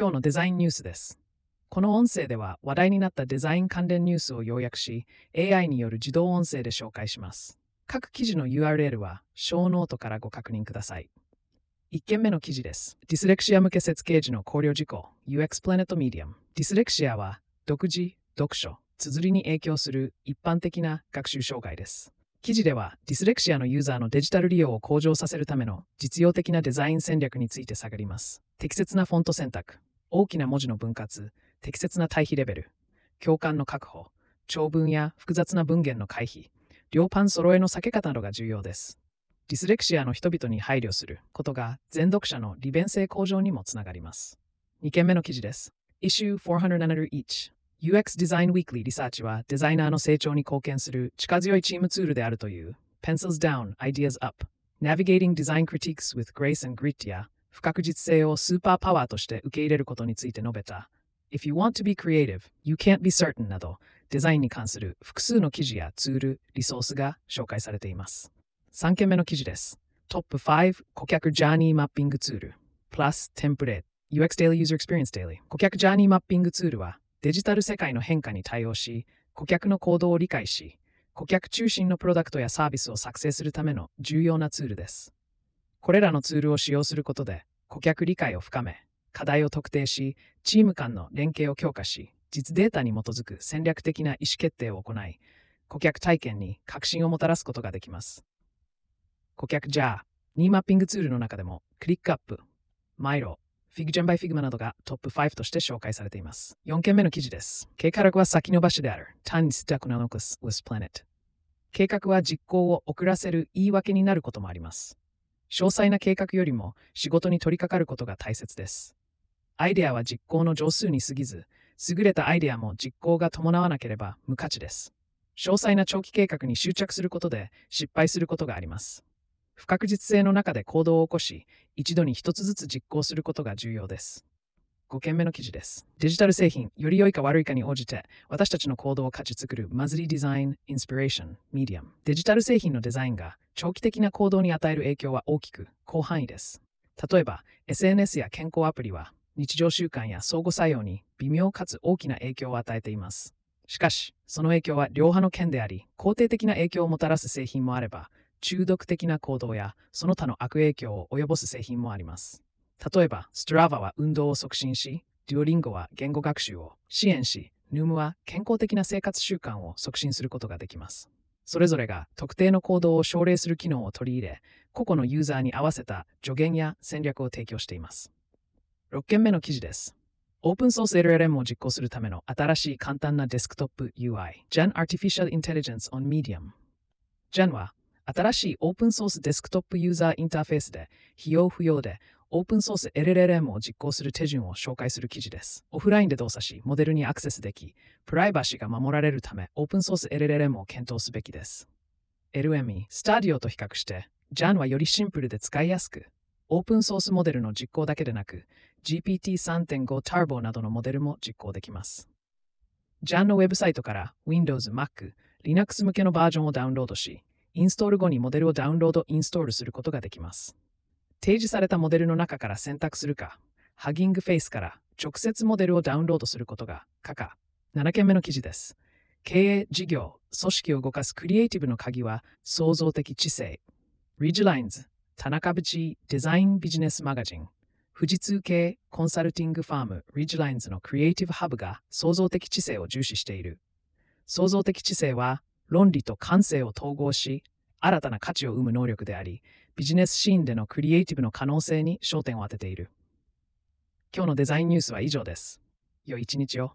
今日のデザインニュースです。この音声では話題になったデザイン関連ニュースを要約し、AI による自動音声で紹介します。各記事の URL は、ショーノートからご確認ください。1件目の記事です。ディスレクシア向け設計時の考慮事項、UX Planet Medium。ディスレクシアは、読字、読書、綴りに影響する一般的な学習障害です。記事では、ディスレクシアのユーザーのデジタル利用を向上させるための実用的なデザイン戦略について探ります。適切なフォント選択、大きな文字の分割、適切な対比レベル、共感の確保、長文や複雑な文言の回避、両パン揃えの避け方などが重要です。ディスレクシアの人々に配慮することが全読者の利便性向上にもつながります。2件目の記事です。Issue 401 UX Design Weekly リサーチはデザイナーの成長に貢献する力強いチームツールであるという Pencils Down, Ideas Up Navigating Design Critiques with Grace and Grit や不確実性をスーパーパワーとして受け入れることについて述べた If you want to be creative, you can't be certain などデザインに関する複数の記事やツール、リソースが紹介されています。3件目の記事です。トップ5顧客ジャーニーマッピングツール Plus テンプレ UX Daily User Experience Daily 顧客ジャーニーマッピングツールはデジタル世界の変化に対応し顧客の行動を理解し顧客中心のプロダクトやサービスを作成するための重要なツールです。これらのツールを使用することで顧客理解を深め課題を特定しチーム間の連携を強化し実データに基づく戦略的な意思決定を行い顧客体験に革新をもたらすことができます。顧客ジャーニーマッピングツールの中でも、 ClickUp、Miro、FigJam by Figma などがトップ5として紹介されています。4件目の記事です。計画は先延ばしである。単にスタクナノクス UX Planet。計画は実行を遅らせる言い訳になることもあります。詳細な計画よりも仕事に取り掛かることが大切です。アイデアは実行の上数に過ぎず、優れたアイデアも実行が伴わなければ無価値です。詳細な長期計画に執着することで失敗することがあります。不確実性の中で行動を起こし、一度に一つずつ実行することが重要です。5件目の記事です。デジタル製品、より良いか悪いかに応じて、私たちの行動を価値作るマズリーデザイン、インスピレーション、ミディアム。デジタル製品のデザインが長期的な行動に与える影響は大きく、広範囲です。例えば、SNS や健康アプリは、日常習慣や相互作用に微妙かつ大きな影響を与えています。しかし、その影響は両派の件であり、肯定的な影響をもたらす製品もあれば、中毒的な行動やその他の悪影響を及ぼす製品もあります。例えば、ストラバは運動を促進し、デュオリンゴは言語学習を支援し、ヌームは健康的な生活習慣を促進することができます。それぞれが特定の行動を奨励する機能を取り入れ、個々のユーザーに合わせた助言や戦略を提供しています。6件目の記事です。オープンソース LLM を実行するための新しい簡単なデスクトップ UI Gen Artificial Intelligence on Medium Gen は新しいオープンソースデスクトップユーザーインターフェースで費用不要でオープンソース LLM を実行する手順を紹介する記事です。オフラインで動作し、モデルにアクセスでき、プライバシーが守られるため、オープンソース LLM を検討すべきです。LME、Stadio と比較して、JAN はよりシンプルで使いやすく、オープンソースモデルの実行だけでなく、GPT3.5 Turbo などのモデルも実行できます。JAN のウェブサイトから Windows、Mac、Linux 向けのバージョンをダウンロードし、インストール後にモデルをダウンロード、インストールすることができます。提示されたモデルの中から選択するか、ハギングフェイスから直接モデルをダウンロードすることが可か。7件目の記事です。経営、事業、組織を動かすクリエイティブの鍵は創造的知性。リジラインズ、田中淵デザインビジネスマガジン。富士通系コンサルティングファームリジラインズのクリエイティブハブが創造的知性を重視している。創造的知性は論理と感性を統合し、新たな価値を生む能力であり、ビジネスシーンでのクリエイティブの可能性に焦点を当てている。今日のデザインニュースは以上です。良い一日を。